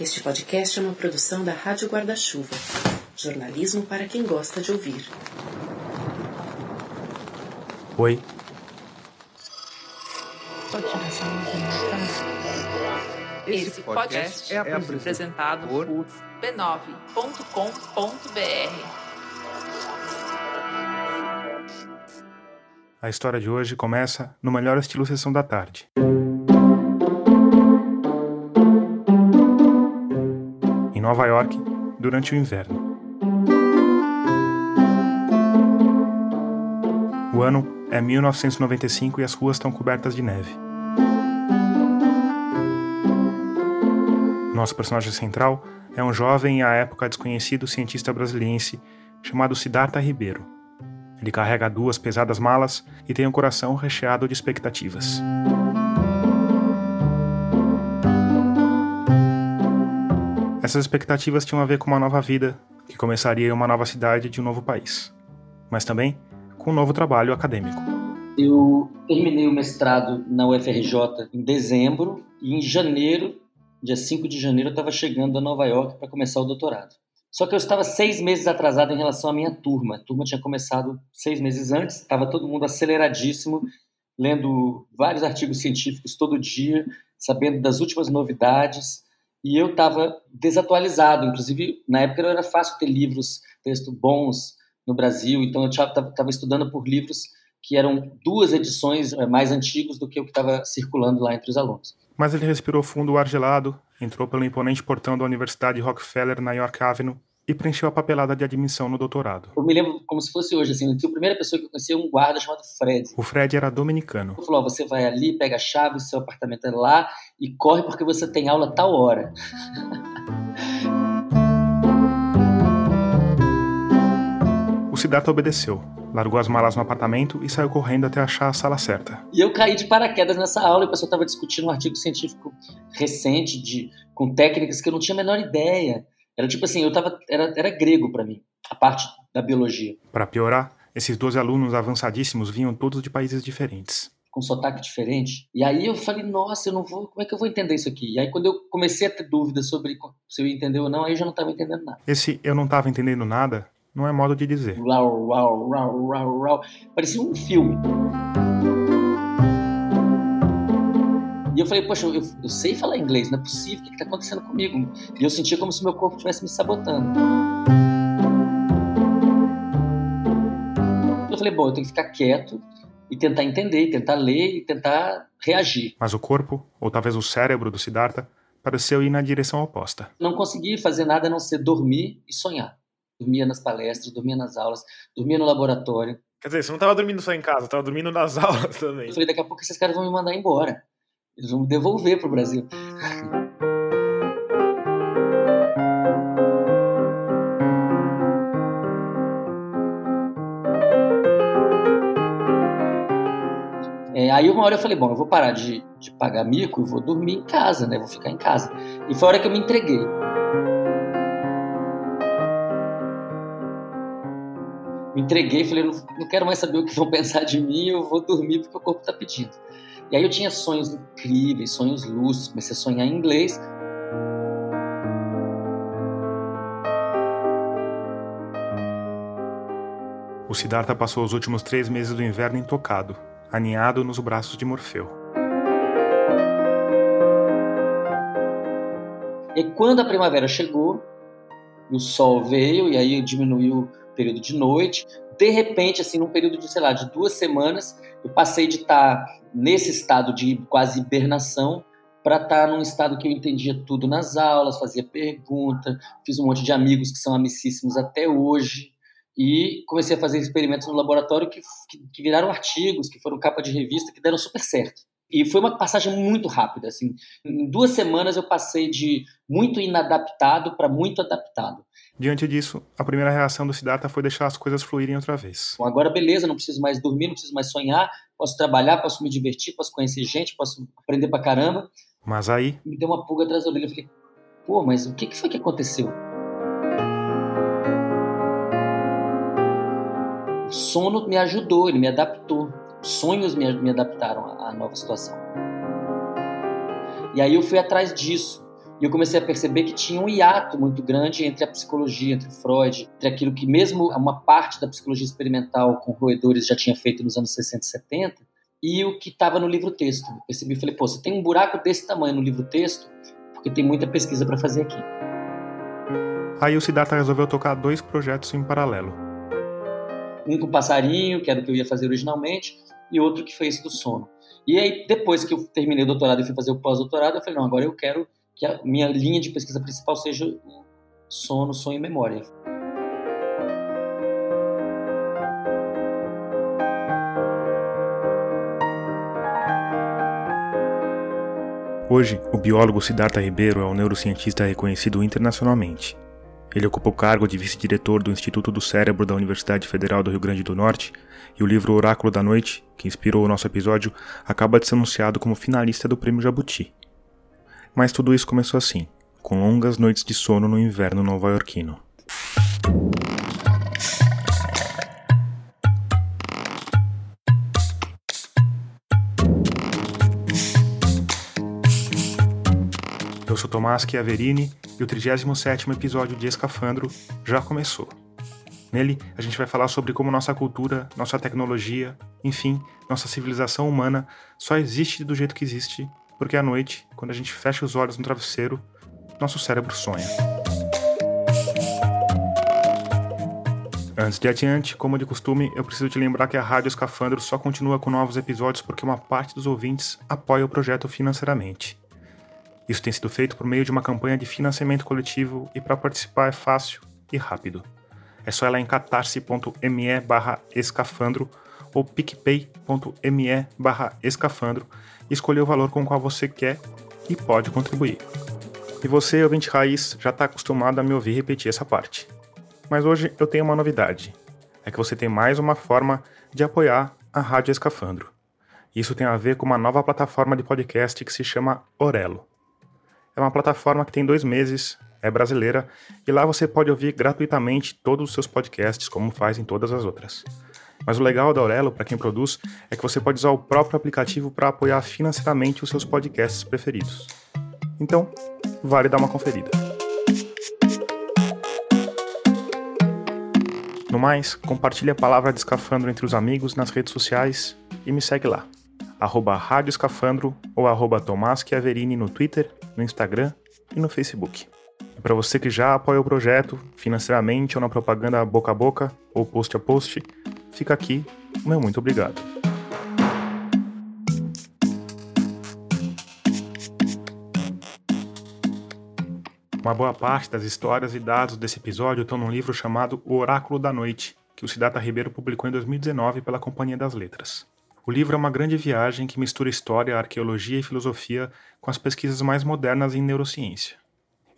Este podcast é uma produção da Rádio Guarda-Chuva. Jornalismo para quem gosta de ouvir. Oi. Esse podcast é apresentado por b9.com.br. A história de hoje começa no melhor estilo Sessão da Tarde. Nova York, durante o inverno. O ano é 1995 e as ruas estão cobertas de neve. Nosso personagem central é um jovem e à época desconhecido cientista brasiliense chamado Siddhartha Ribeiro. Ele carrega duas pesadas malas e tem um coração recheado de expectativas. Essas expectativas tinham a ver com uma nova vida que começaria em uma nova cidade de um novo país, mas também com um novo trabalho acadêmico. Eu terminei o mestrado na UFRJ em dezembro e em janeiro, dia 5 de janeiro, eu estava chegando a Nova York para começar o doutorado. Só que eu estava seis meses atrasado em relação à minha turma. A turma tinha começado seis meses antes, estava todo mundo aceleradíssimo, lendo vários artigos científicos todo dia, sabendo das últimas novidades, e eu estava desatualizado. Inclusive, na época era fácil ter livros, textos bons no Brasil, então eu estava estudando por livros que eram duas edições eh, mais antigos do que o que estava circulando lá entre os alunos. Mas ele respirou fundo o ar gelado, entrou pelo imponente portão da Universidade Rockefeller na York Avenue e preencheu a papelada de admissão no doutorado. Eu me lembro como se fosse hoje, assim, a primeira pessoa que eu conheci é um guarda chamado Fred. O Fred era dominicano. Ele falou, ó, você vai ali, pega a chave, seu apartamento é lá e corre porque você tem aula tal hora. O Siddhartha obedeceu, largou as malas no apartamento e saiu correndo até achar a sala certa. E eu caí de paraquedas nessa aula e o pessoal estava discutindo um artigo científico recente de, com técnicas que eu não tinha a menor ideia. Era tipo assim, eu tava, era, era grego para mim, a parte da biologia. Para piorar, esses 12 alunos avançadíssimos vinham todos de países diferentes. Com sotaque diferente. E aí eu falei, nossa, eu não vou, como é que eu vou entender isso aqui? E aí quando eu comecei a ter dúvidas sobre se eu ia entender ou não, aí eu já não estava entendendo nada. Esse eu não estava entendendo nada não é modo de dizer. Rau, rau, rau, rau, rau. Parecia um filme. Eu falei, poxa, eu, eu sei falar inglês, não é possível, o que está acontecendo comigo? E eu sentia como se meu corpo estivesse me sabotando. Eu falei, bom, eu tenho que ficar quieto e tentar entender, tentar ler e tentar reagir. Mas o corpo, ou talvez o cérebro do Siddhartha, pareceu ir na direção oposta. Não consegui fazer nada a não ser dormir e sonhar dormia nas palestras, dormia nas aulas, dormia no laboratório. Quer dizer, você não estava dormindo só em casa, estava dormindo nas aulas também. Eu falei, daqui a pouco esses caras vão me mandar embora. Eles vão devolver para o Brasil. É, aí uma hora eu falei, bom, eu vou parar de, de pagar mico e vou dormir em casa, né? Vou ficar em casa. E foi a hora que eu me entreguei. me entreguei, falei, não, não quero mais saber o que vão pensar de mim, eu vou dormir porque o corpo está pedindo. E aí eu tinha sonhos incríveis, sonhos lúcidos, comecei a sonhar em inglês. O Siddhartha passou os últimos três meses do inverno intocado, aninhado nos braços de Morfeu. E quando a primavera chegou, o sol veio e aí diminuiu período de noite. De repente, assim, num período de, sei lá, de duas semanas, eu passei de estar nesse estado de quase hibernação para estar num estado que eu entendia tudo nas aulas, fazia pergunta, fiz um monte de amigos que são amicíssimos até hoje e comecei a fazer experimentos no laboratório que, que, que viraram artigos, que foram capa de revista, que deram super certo. E foi uma passagem muito rápida, assim. Em duas semanas eu passei de muito inadaptado para muito adaptado. Diante disso, a primeira reação do Siddhartha foi deixar as coisas fluírem outra vez. Bom, agora beleza, não preciso mais dormir, não preciso mais sonhar, posso trabalhar, posso me divertir, posso conhecer gente, posso aprender pra caramba. Mas aí... Me deu uma pulga atrás da orelha, eu falei, pô, mas o que foi que aconteceu? O sono me ajudou, ele me adaptou. Os sonhos me, me adaptaram à, nova situação. E aí eu fui atrás disso. E eu comecei a perceber que tinha um hiato muito grande entre a psicologia, entre Freud, entre aquilo que mesmo uma parte da psicologia experimental com roedores já tinha feito nos anos 60 e 70, e o que estava no livro-texto. Percebi, falei, pô, você tem um buraco desse tamanho no livro-texto, porque tem muita pesquisa para fazer aqui. Aí o Siddhartha resolveu tocar dois projetos em paralelo. Um com passarinho, que era o que eu ia fazer originalmente, e outro que foi esse do sono. E aí, depois que eu terminei o doutorado e fui fazer o pós-doutorado, eu falei, não, agora eu quero que a minha linha de pesquisa principal seja o sono, sonho e memória. Hoje, o biólogo Siddhartha Ribeiro é um neurocientista reconhecido internacionalmente. Ele ocupa o cargo de vice-diretor do Instituto do Cérebro da Universidade Federal do Rio Grande do Norte, e o livro Oráculo da Noite, que inspirou o nosso episódio, acaba de ser anunciado como finalista do Prêmio Jabuti. Mas tudo isso começou assim, com longas noites de sono no inverno nova-iorquino. Eu sou Tomás Chiaverini e o 37º episódio de Escafandro já começou. Nele, a gente vai falar sobre como nossa cultura, nossa tecnologia, enfim, nossa civilização humana só existe do jeito que existe porque à noite, quando a gente fecha os olhos no travesseiro, nosso cérebro sonha. Antes de adiante, como de costume, eu preciso te lembrar que a Rádio Escafandro só continua com novos episódios porque uma parte dos ouvintes apoia o projeto financeiramente. Isso tem sido feito por meio de uma campanha de financiamento coletivo e para participar é fácil e rápido. É só lá em catarse.me barra escafandro ou picpay.me barra escafandro escolher o valor com o qual você quer e pode contribuir. E você, ouvinte raiz, já está acostumado a me ouvir repetir essa parte. Mas hoje eu tenho uma novidade. É que você tem mais uma forma de apoiar a Rádio Escafandro. Isso tem a ver com uma nova plataforma de podcast que se chama Orelo. É uma plataforma que tem dois meses, é brasileira, e lá você pode ouvir gratuitamente todos os seus podcasts, como faz em todas as outras. Mas o legal da Aurelo, para quem produz, é que você pode usar o próprio aplicativo para apoiar financeiramente os seus podcasts preferidos. Então, vale dar uma conferida. No mais, compartilhe a palavra de Escafandro entre os amigos nas redes sociais e me segue lá. Arroba Rádio Escafandro ou arroba Tomás Chiaverini no Twitter, no Instagram e no Facebook. E para você que já apoia o projeto financeiramente ou na propaganda boca a boca ou post a post, fica aqui o meu muito obrigado. Uma boa parte das histórias e dados desse episódio estão num livro chamado O Oráculo da Noite, que o Siddhartha Ribeiro publicou em 2019 pela Companhia das Letras. O livro é uma grande viagem que mistura história, arqueologia e filosofia com as pesquisas mais modernas em neurociência.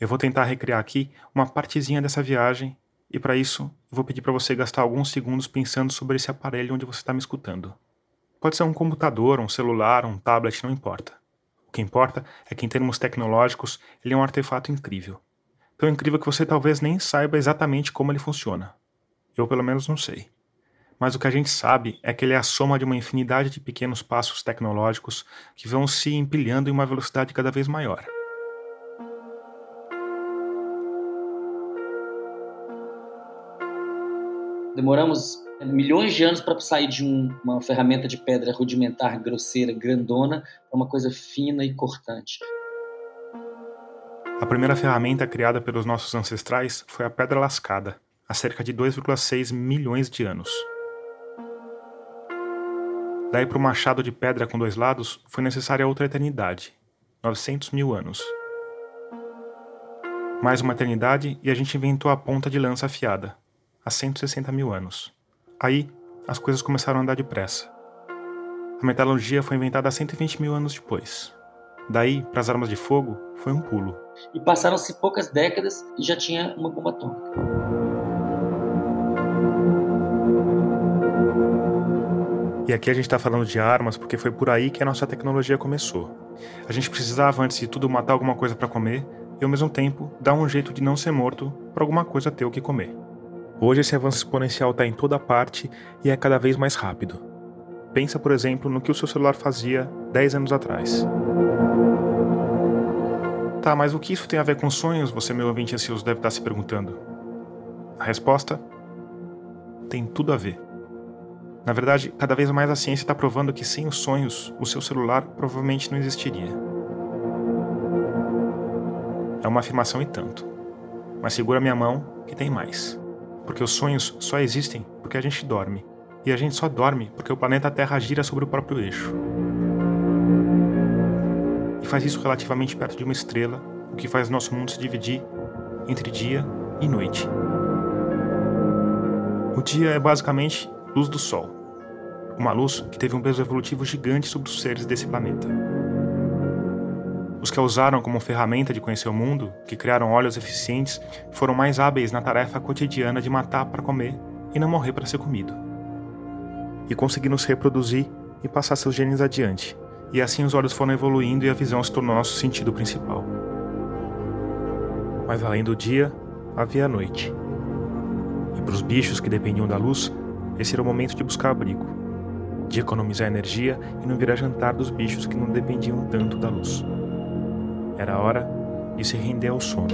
Eu vou tentar recriar aqui uma partezinha dessa viagem e para isso, vou pedir para você gastar alguns segundos pensando sobre esse aparelho onde você está me escutando. Pode ser um computador, um celular, um tablet, não importa. O que importa é que, em termos tecnológicos, ele é um artefato incrível. Tão incrível que você talvez nem saiba exatamente como ele funciona. Eu, pelo menos, não sei. Mas o que a gente sabe é que ele é a soma de uma infinidade de pequenos passos tecnológicos que vão se empilhando em uma velocidade cada vez maior. Demoramos milhões de anos para sair de um, uma ferramenta de pedra rudimentar, grosseira, grandona, para uma coisa fina e cortante. A primeira ferramenta criada pelos nossos ancestrais foi a pedra lascada, há cerca de 2,6 milhões de anos. Daí para o machado de pedra com dois lados foi necessária outra eternidade, 900 mil anos. Mais uma eternidade e a gente inventou a ponta de lança afiada, há 160 mil anos. Aí, as coisas começaram a andar depressa. A metalurgia foi inventada há 120 mil anos depois. Daí, para as armas de fogo, foi um pulo. E passaram-se poucas décadas e já tinha uma bomba atômica. E aqui a gente está falando de armas porque foi por aí que a nossa tecnologia começou. A gente precisava, antes de tudo, matar alguma coisa para comer e, ao mesmo tempo, dar um jeito de não ser morto para alguma coisa ter o que comer. Hoje esse avanço exponencial está em toda parte e é cada vez mais rápido. Pensa, por exemplo, no que o seu celular fazia 10 anos atrás. Tá, mas o que isso tem a ver com sonhos? Você, meu ouvinte ansioso, deve estar se perguntando. A resposta? Tem tudo a ver. Na verdade, cada vez mais a ciência está provando que sem os sonhos, o seu celular provavelmente não existiria. É uma afirmação e tanto. Mas segura minha mão que tem mais. Porque os sonhos só existem porque a gente dorme. E a gente só dorme porque o planeta Terra gira sobre o próprio eixo. E faz isso relativamente perto de uma estrela, o que faz nosso mundo se dividir entre dia e noite. O dia é basicamente luz do Sol, uma luz que teve um peso evolutivo gigante sobre os seres desse planeta. Os que a usaram como ferramenta de conhecer o mundo, que criaram olhos eficientes, foram mais hábeis na tarefa cotidiana de matar para comer e não morrer para ser comido. E conseguiram se reproduzir e passar seus genes adiante, e assim os olhos foram evoluindo e a visão se tornou nosso sentido principal. Mas além do dia, havia a noite. E para os bichos que dependiam da luz, esse era o momento de buscar abrigo, de economizar energia e não virar jantar dos bichos que não dependiam tanto da luz. Era hora de se render ao sono.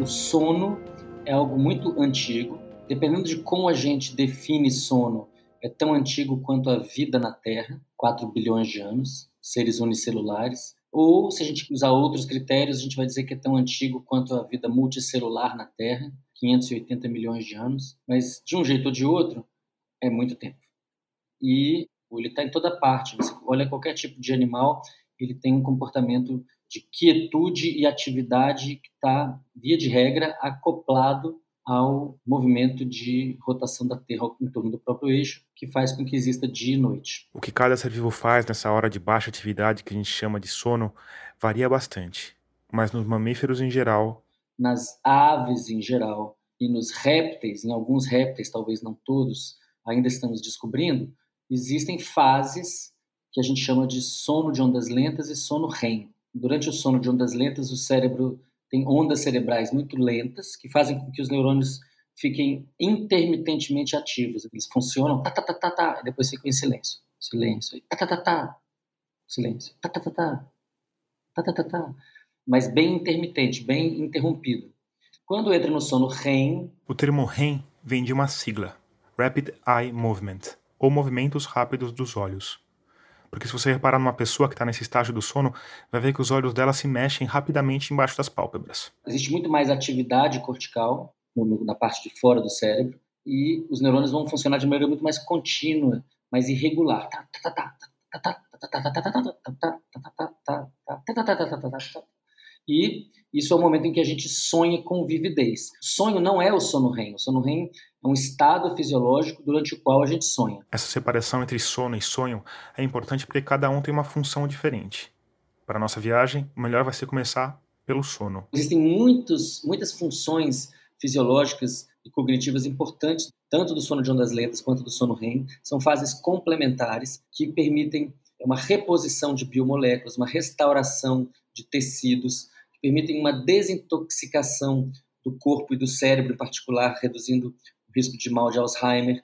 O sono é algo muito antigo. Dependendo de como a gente define sono, é tão antigo quanto a vida na Terra 4 bilhões de anos, seres unicelulares. Ou, se a gente usar outros critérios, a gente vai dizer que é tão antigo quanto a vida multicelular na Terra, 580 milhões de anos. Mas, de um jeito ou de outro, é muito tempo. E ele está em toda parte. Você olha qualquer tipo de animal, ele tem um comportamento de quietude e atividade que está, via de regra, acoplado ao movimento de rotação da Terra em torno do próprio eixo, que faz com que exista dia e noite. O que cada ser vivo faz nessa hora de baixa atividade que a gente chama de sono varia bastante, mas nos mamíferos em geral, nas aves em geral e nos répteis, em alguns répteis, talvez não todos, ainda estamos descobrindo, existem fases que a gente chama de sono de ondas lentas e sono REM. Durante o sono de ondas lentas, o cérebro tem ondas cerebrais muito lentas que fazem com que os neurônios fiquem intermitentemente ativos. Eles funcionam tá tá tá tá tá, e depois ficam em silêncio. Silêncio. Tá tá tá tá. Silêncio. Tá tá tá tá. Tá tá tá tá. Mas bem intermitente, bem interrompido. Quando entra no sono REM, o termo REM vem de uma sigla, Rapid Eye Movement, ou movimentos rápidos dos olhos. Porque se você reparar numa pessoa que está nesse estágio do sono, vai ver que os olhos dela se mexem rapidamente embaixo das pálpebras. Existe muito mais atividade cortical na parte de fora do cérebro e os neurônios vão funcionar de maneira muito mais contínua, mais irregular. E isso é o momento em que a gente sonha com vividez. Sonho não é o sono REM. O sono REM é um estado fisiológico durante o qual a gente sonha. Essa separação entre sono e sonho é importante porque cada um tem uma função diferente. Para a nossa viagem, o melhor vai ser começar pelo sono. Existem muitos, muitas funções fisiológicas e cognitivas importantes, tanto do sono de ondas lentas quanto do sono REM. São fases complementares que permitem uma reposição de biomoléculas, uma restauração de tecidos, permitem uma desintoxicação do corpo e do cérebro em particular, reduzindo risco de mal de Alzheimer,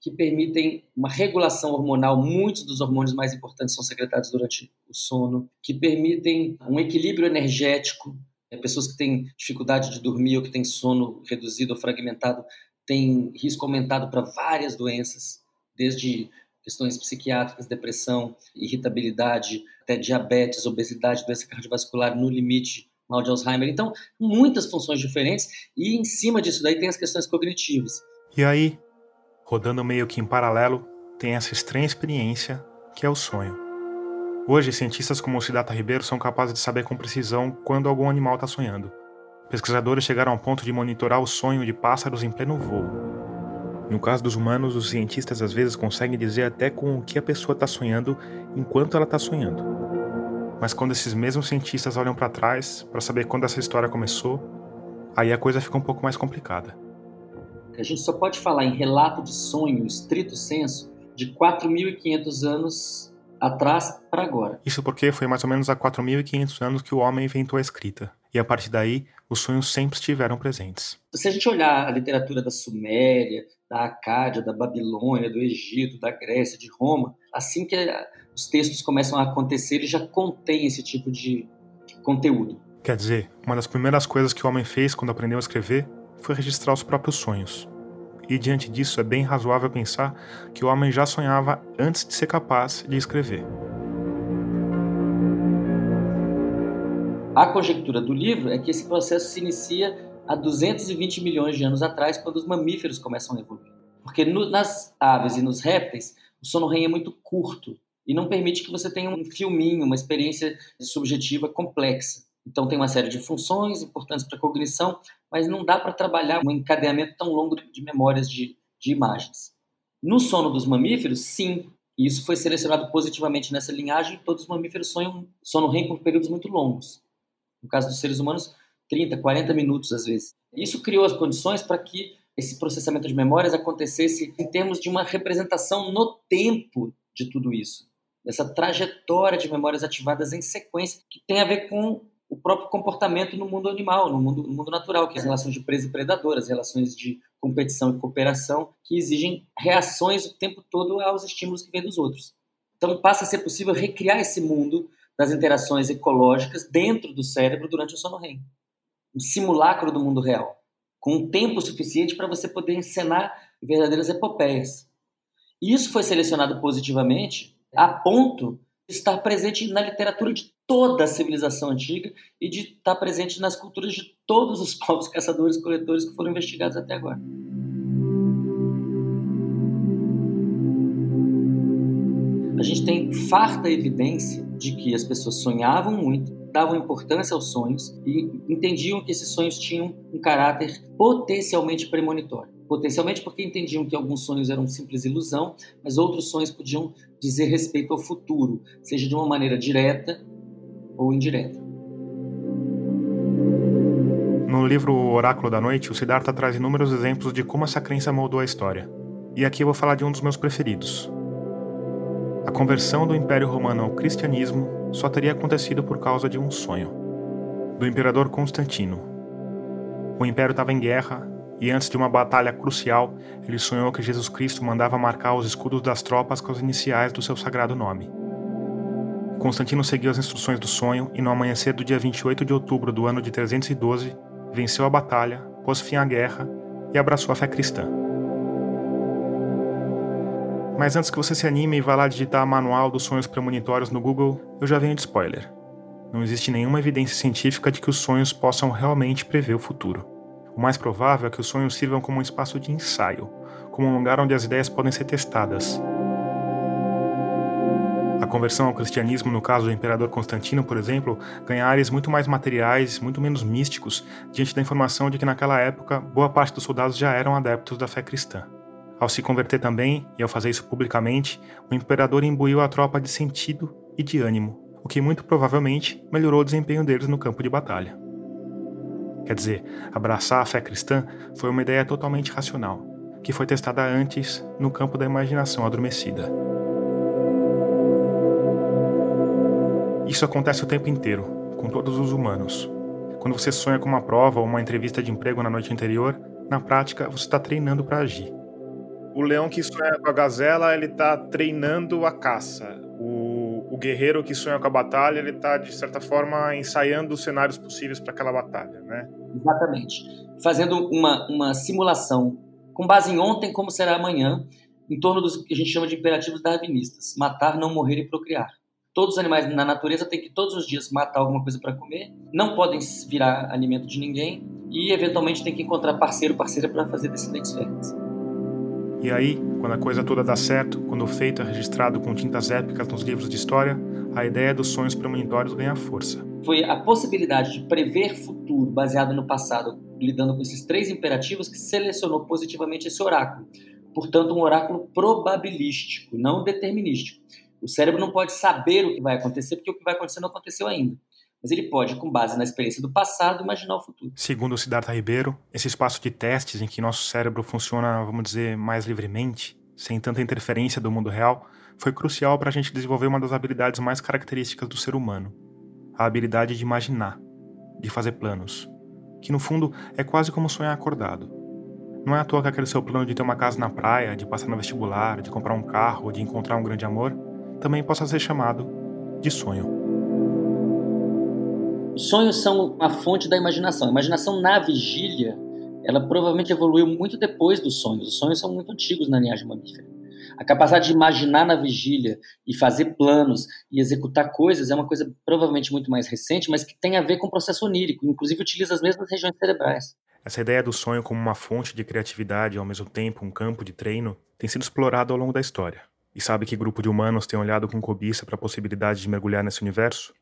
que permitem uma regulação hormonal. Muitos dos hormônios mais importantes são secretados durante o sono, que permitem um equilíbrio energético. É, pessoas que têm dificuldade de dormir ou que têm sono reduzido ou fragmentado têm risco aumentado para várias doenças, desde questões psiquiátricas, depressão, irritabilidade, até diabetes, obesidade, doença cardiovascular no limite mal de Alzheimer. Então, muitas funções diferentes e em cima disso daí tem as questões cognitivas. E aí, rodando meio que em paralelo, tem essa estranha experiência que é o sonho. Hoje, cientistas como o Cidata Ribeiro são capazes de saber com precisão quando algum animal está sonhando. Pesquisadores chegaram ao ponto de monitorar o sonho de pássaros em pleno voo. No caso dos humanos, os cientistas às vezes conseguem dizer até com o que a pessoa está sonhando enquanto ela está sonhando. Mas quando esses mesmos cientistas olham para trás para saber quando essa história começou, aí a coisa fica um pouco mais complicada. A gente só pode falar em relato de sonho, estrito senso, de 4.500 anos atrás para agora. Isso porque foi mais ou menos há 4.500 anos que o homem inventou a escrita. E a partir daí, os sonhos sempre estiveram presentes. Se a gente olhar a literatura da Suméria, da Acádia, da Babilônia, do Egito, da Grécia, de Roma, assim que os textos começam a acontecer, eles já contêm esse tipo de conteúdo. Quer dizer, uma das primeiras coisas que o homem fez quando aprendeu a escrever foi registrar os próprios sonhos. E diante disso é bem razoável pensar que o homem já sonhava antes de ser capaz de escrever. A conjectura do livro é que esse processo se inicia há 220 milhões de anos atrás, quando os mamíferos começam a evoluir. Porque no, nas aves e nos répteis, o sono REM é muito curto e não permite que você tenha um filminho, uma experiência subjetiva complexa. Então tem uma série de funções importantes para a cognição, mas não dá para trabalhar um encadeamento tão longo de memórias de, de imagens. No sono dos mamíferos, sim, isso foi selecionado positivamente nessa linhagem, todos os mamíferos sonham sono REM por períodos muito longos. No caso dos seres humanos, 30, 40 minutos às vezes. Isso criou as condições para que esse processamento de memórias acontecesse em termos de uma representação no tempo de tudo isso, dessa trajetória de memórias ativadas em sequência, que tem a ver com o próprio comportamento no mundo animal, no mundo, no mundo natural, que é as relações de presa e predador, as relações de competição e cooperação, que exigem reações o tempo todo aos estímulos que vêm dos outros. Então passa a ser possível recriar esse mundo das interações ecológicas dentro do cérebro durante o sono REM. Um simulacro do mundo real, com um tempo suficiente para você poder encenar verdadeiras epopeias. E isso foi selecionado positivamente a ponto de estar presente na literatura de toda a civilização antiga e de estar presente nas culturas de todos os povos caçadores coletores que foram investigados até agora. A gente tem farta evidência de que as pessoas sonhavam muito, davam importância aos sonhos e entendiam que esses sonhos tinham um caráter potencialmente premonitório. Potencialmente porque entendiam que alguns sonhos eram simples ilusão, mas outros sonhos podiam dizer respeito ao futuro, seja de uma maneira direta ou indireta. No livro Oráculo da Noite, o Siddhartha traz inúmeros exemplos de como essa crença moldou a história. E aqui eu vou falar de um dos meus preferidos. A conversão do Império Romano ao cristianismo só teria acontecido por causa de um sonho do imperador Constantino. O império estava em guerra e antes de uma batalha crucial, ele sonhou que Jesus Cristo mandava marcar os escudos das tropas com as iniciais do seu sagrado nome. Constantino seguiu as instruções do sonho e, no amanhecer do dia 28 de outubro do ano de 312, venceu a batalha, pôs fim à guerra e abraçou a fé cristã. Mas antes que você se anime e vá lá digitar Manual dos Sonhos Premonitórios no Google, eu já venho de spoiler. Não existe nenhuma evidência científica de que os sonhos possam realmente prever o futuro. O mais provável é que os sonhos sirvam como um espaço de ensaio, como um lugar onde as ideias podem ser testadas, a conversão ao cristianismo, no caso do imperador Constantino, por exemplo, ganha áreas muito mais materiais, muito menos místicos, diante da informação de que naquela época boa parte dos soldados já eram adeptos da fé cristã. Ao se converter também, e ao fazer isso publicamente, o imperador imbuiu a tropa de sentido e de ânimo, o que muito provavelmente melhorou o desempenho deles no campo de batalha. Quer dizer, abraçar a fé cristã foi uma ideia totalmente racional, que foi testada antes no campo da imaginação adormecida. Isso acontece o tempo inteiro, com todos os humanos. Quando você sonha com uma prova ou uma entrevista de emprego na noite anterior, na prática você está treinando para agir. O leão que sonha com a gazela, ele está treinando a caça. O, o, guerreiro que sonha com a batalha, ele está, de certa forma, ensaiando os cenários possíveis para aquela batalha, né? Exatamente. Fazendo uma, uma simulação com base em ontem, como será amanhã, em torno dos que a gente chama de imperativos darwinistas: matar, não morrer e procriar. Todos os animais na natureza têm que todos os dias matar alguma coisa para comer, não podem virar alimento de ninguém e eventualmente tem que encontrar parceiro, parceira para fazer descendentes férteis. E aí, quando a coisa toda dá certo, quando o feito é registrado com tintas épicas nos livros de história, a ideia dos sonhos premonitórios ganha força. Foi a possibilidade de prever futuro baseado no passado, lidando com esses três imperativos, que selecionou positivamente esse oráculo. Portanto, um oráculo probabilístico, não determinístico. O cérebro não pode saber o que vai acontecer, porque o que vai acontecer não aconteceu ainda. Mas ele pode, com base na experiência do passado, imaginar o futuro. Segundo o Siddhartha Ribeiro, esse espaço de testes em que nosso cérebro funciona, vamos dizer, mais livremente, sem tanta interferência do mundo real, foi crucial para a gente desenvolver uma das habilidades mais características do ser humano: a habilidade de imaginar, de fazer planos, que no fundo é quase como sonhar acordado. Não é à toa que aquele seu plano de ter uma casa na praia, de passar no vestibular, de comprar um carro, de encontrar um grande amor, também possa ser chamado de sonho. Os sonhos são uma fonte da imaginação. A imaginação na vigília, ela provavelmente evoluiu muito depois dos sonhos. Os sonhos são muito antigos na linhagem mamífera. A capacidade de imaginar na vigília e fazer planos e executar coisas é uma coisa provavelmente muito mais recente, mas que tem a ver com o processo onírico, inclusive utiliza as mesmas regiões cerebrais. Essa ideia do sonho como uma fonte de criatividade e ao mesmo tempo um campo de treino tem sido explorado ao longo da história. E sabe que grupo de humanos tem olhado com cobiça para a possibilidade de mergulhar nesse universo?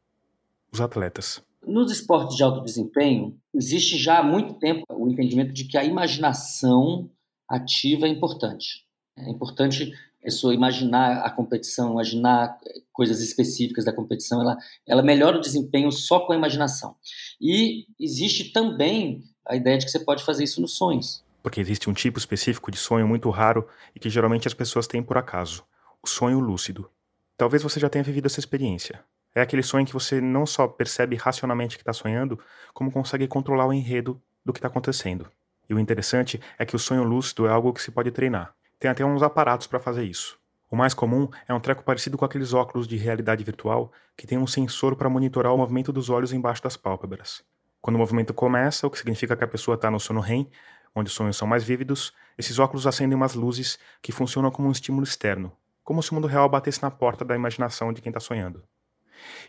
Os atletas. Nos esportes de alto desempenho, existe já há muito tempo o entendimento de que a imaginação ativa é importante. É importante a pessoa imaginar a competição, imaginar coisas específicas da competição, ela, ela melhora o desempenho só com a imaginação. E existe também a ideia de que você pode fazer isso nos sonhos. Porque existe um tipo específico de sonho muito raro e que geralmente as pessoas têm por acaso: o sonho lúcido. Talvez você já tenha vivido essa experiência. É aquele sonho que você não só percebe racionalmente que está sonhando, como consegue controlar o enredo do que está acontecendo. E o interessante é que o sonho lúcido é algo que se pode treinar. Tem até uns aparatos para fazer isso. O mais comum é um treco parecido com aqueles óculos de realidade virtual que tem um sensor para monitorar o movimento dos olhos embaixo das pálpebras. Quando o movimento começa, o que significa que a pessoa está no sono REM, onde os sonhos são mais vívidos, esses óculos acendem umas luzes que funcionam como um estímulo externo, como se o mundo real batesse na porta da imaginação de quem está sonhando.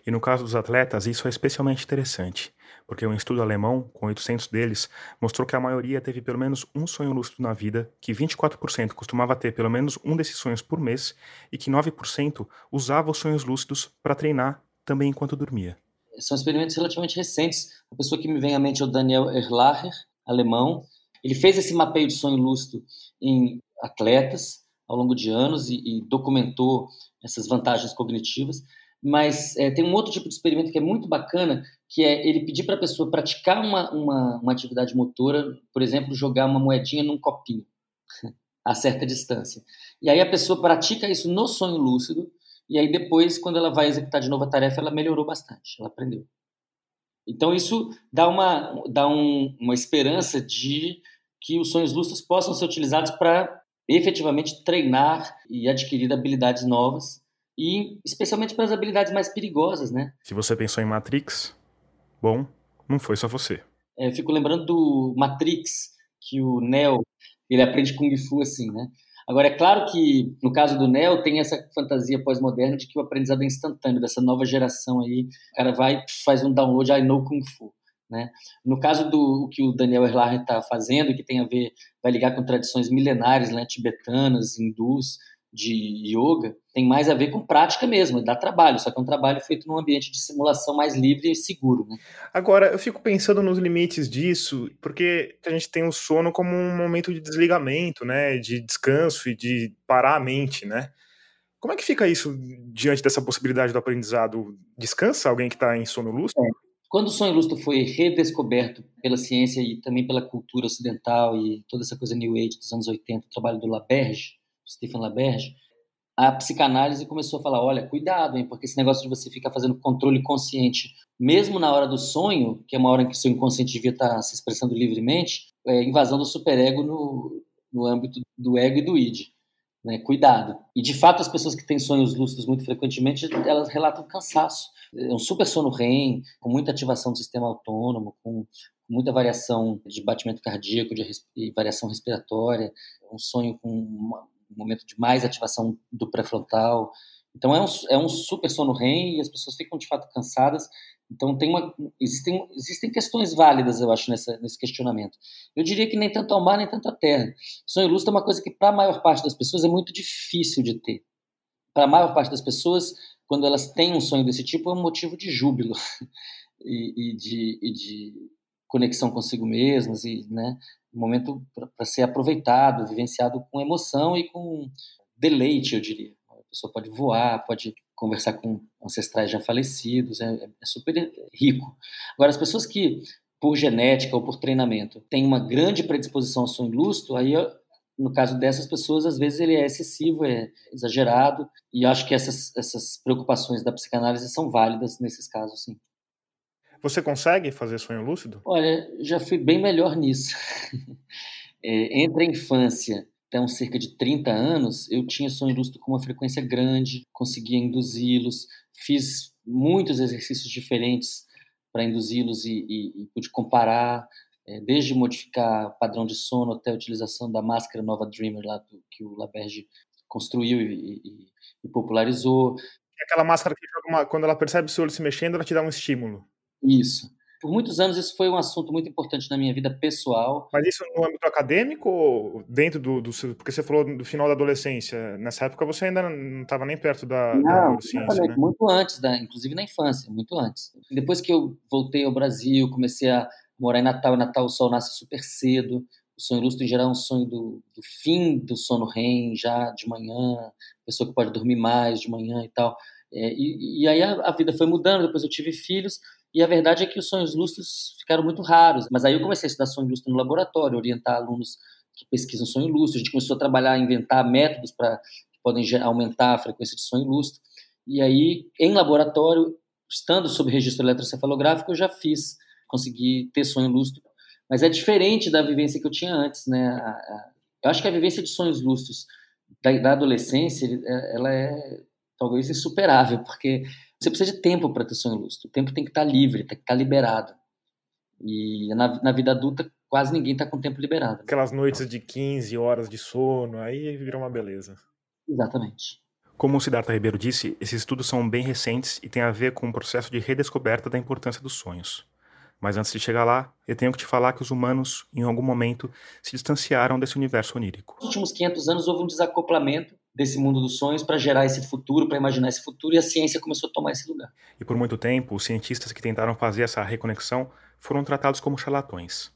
E no caso dos atletas, isso é especialmente interessante, porque um estudo alemão, com 800 deles, mostrou que a maioria teve pelo menos um sonho lúcido na vida, que 24% costumava ter pelo menos um desses sonhos por mês e que 9% usava os sonhos lúcidos para treinar também enquanto dormia. São experimentos relativamente recentes. A pessoa que me vem à mente é o Daniel Erlacher, alemão. Ele fez esse mapeio de sonho lúcido em atletas ao longo de anos e, e documentou essas vantagens cognitivas mas é, tem um outro tipo de experimento que é muito bacana, que é ele pedir para a pessoa praticar uma, uma, uma, atividade motora, por exemplo, jogar uma moedinha num copinho a certa distância. E aí a pessoa pratica isso no sonho lúcido, e aí depois, quando ela vai executar de novo a tarefa, ela melhorou bastante, ela aprendeu. Então isso dá uma, dá um, uma esperança de que os sonhos lúcidos possam ser utilizados para efetivamente treinar e adquirir habilidades novas e especialmente para as habilidades mais perigosas, né? Se você pensou em Matrix, bom, não foi só você. É, eu fico lembrando do Matrix, que o Neo, ele aprende Kung Fu assim, né? Agora, é claro que no caso do Neo tem essa fantasia pós-moderna de que o aprendizado é instantâneo, dessa nova geração aí. O cara vai, faz um download, I know Kung Fu. Né? No caso do o que o Daniel Erlacher está fazendo, que tem a ver, vai ligar com tradições milenares, né, tibetanas, hindus, de yoga tem mais a ver com prática mesmo, dá trabalho, só que é um trabalho feito num ambiente de simulação mais livre e seguro. Né? Agora, eu fico pensando nos limites disso, porque a gente tem o sono como um momento de desligamento, né, de descanso e de parar a mente, né? Como é que fica isso diante dessa possibilidade do aprendizado? Descansa alguém que está em sono lúcido? É. Quando o sonho lúcido foi redescoberto pela ciência e também pela cultura ocidental e toda essa coisa New Age dos anos 80, o trabalho do Laberge, Stephen LaBerge, a psicanálise começou a falar: olha, cuidado, hein, porque esse negócio de você ficar fazendo controle consciente, mesmo na hora do sonho, que é uma hora em que o seu inconsciente devia estar se expressando livremente, é invasão do superego no, no âmbito do ego e do id. Né? Cuidado. E de fato, as pessoas que têm sonhos lúcidos muito frequentemente, elas relatam cansaço. É um super sono REM, com muita ativação do sistema autônomo, com muita variação de batimento cardíaco, de res... variação respiratória, um sonho com uma um momento de mais ativação do pré-frontal. Então é um, é um super sono REM e as pessoas ficam de fato cansadas. Então uma, existem, existem questões válidas, eu acho, nessa, nesse questionamento. Eu diria que nem tanto ao mar, nem tanto à terra. Sonho lúcido é uma coisa que para a maior parte das pessoas é muito difícil de ter. Para a maior parte das pessoas, quando elas têm um sonho desse tipo, é um motivo de júbilo e, e, de, e de conexão consigo mesmas e, né, um momento para ser aproveitado, vivenciado com emoção e com deleite, eu diria. A pessoa pode voar, pode conversar com ancestrais já falecidos, é, é super rico. Agora, as pessoas que, por genética ou por treinamento, têm uma grande predisposição ao sonho lúcido, aí no caso dessas pessoas, às vezes ele é excessivo, é exagerado, e acho que essas, essas preocupações da psicanálise são válidas nesses casos, sim. Você consegue fazer sonho lúcido? Olha, já fui bem melhor nisso. é, entre a infância até uns cerca de 30 anos, eu tinha sonho lúcido com uma frequência grande, conseguia induzi-los, fiz muitos exercícios diferentes para induzi-los e, e, e, pude comparar, é, desde modificar padrão de sono até a utilização da máscara Nova Dreamer lá do, que o Laberge construiu e, e popularizou. Aquela máscara que uma, quando ela percebe o seu olho se mexendo, ela te dá um estímulo. Isso. Por muitos anos isso foi um assunto muito importante na minha vida pessoal. Mas isso no âmbito acadêmico ou dentro do, do porque você falou do final da adolescência, nessa época você ainda não estava nem perto da, não, da neurociência, né? Muito antes, da, inclusive na infância, muito antes. Depois que eu voltei ao Brasil, comecei a morar em Natal, em Natal o sol nasce super cedo, o sonho lúcido em geral é um sonho do, do fim do sono REM, já de manhã, pessoa que pode dormir mais de manhã e tal. É, e, e, aí a, a vida foi mudando, depois eu tive filhos, e a verdade é que os sonhos lúcidos ficaram muito raros. Mas aí eu comecei a estudar sonho lúcido no laboratório, orientar alunos que pesquisam sonho lúcido. A gente começou a trabalhar, a inventar métodos para que podem aumentar a frequência de sonho lúcido. E aí, em laboratório, estando sob registro eletrocefalográfico, eu já fiz, consegui ter sonho lúcido. Mas é diferente da vivência que eu tinha antes, né? Eu acho que a vivência de sonhos lúcidos da, da adolescência, é, ela é talvez insuperável, porque você precisa de tempo para ter sonho lúcido. O tempo tem que estar tá livre, tem que estar tá liberado. E na, na vida adulta, quase ninguém está com o tempo liberado. Aquelas noites de 15 horas de sono, aí vira uma beleza. Exatamente. Como o Siddhartha Ribeiro disse, esses estudos são bem recentes e têm a ver com um processo de redescoberta da importância dos sonhos. Mas antes de chegar lá, eu tenho que te falar que os humanos, em algum momento, se distanciaram desse universo onírico. Nos últimos 500 anos houve um desacoplamento desse mundo dos sonhos para gerar esse futuro, para imaginar esse futuro, e a ciência começou a tomar esse lugar. E por muito tempo, os cientistas que tentaram fazer essa reconexão foram tratados como charlatões.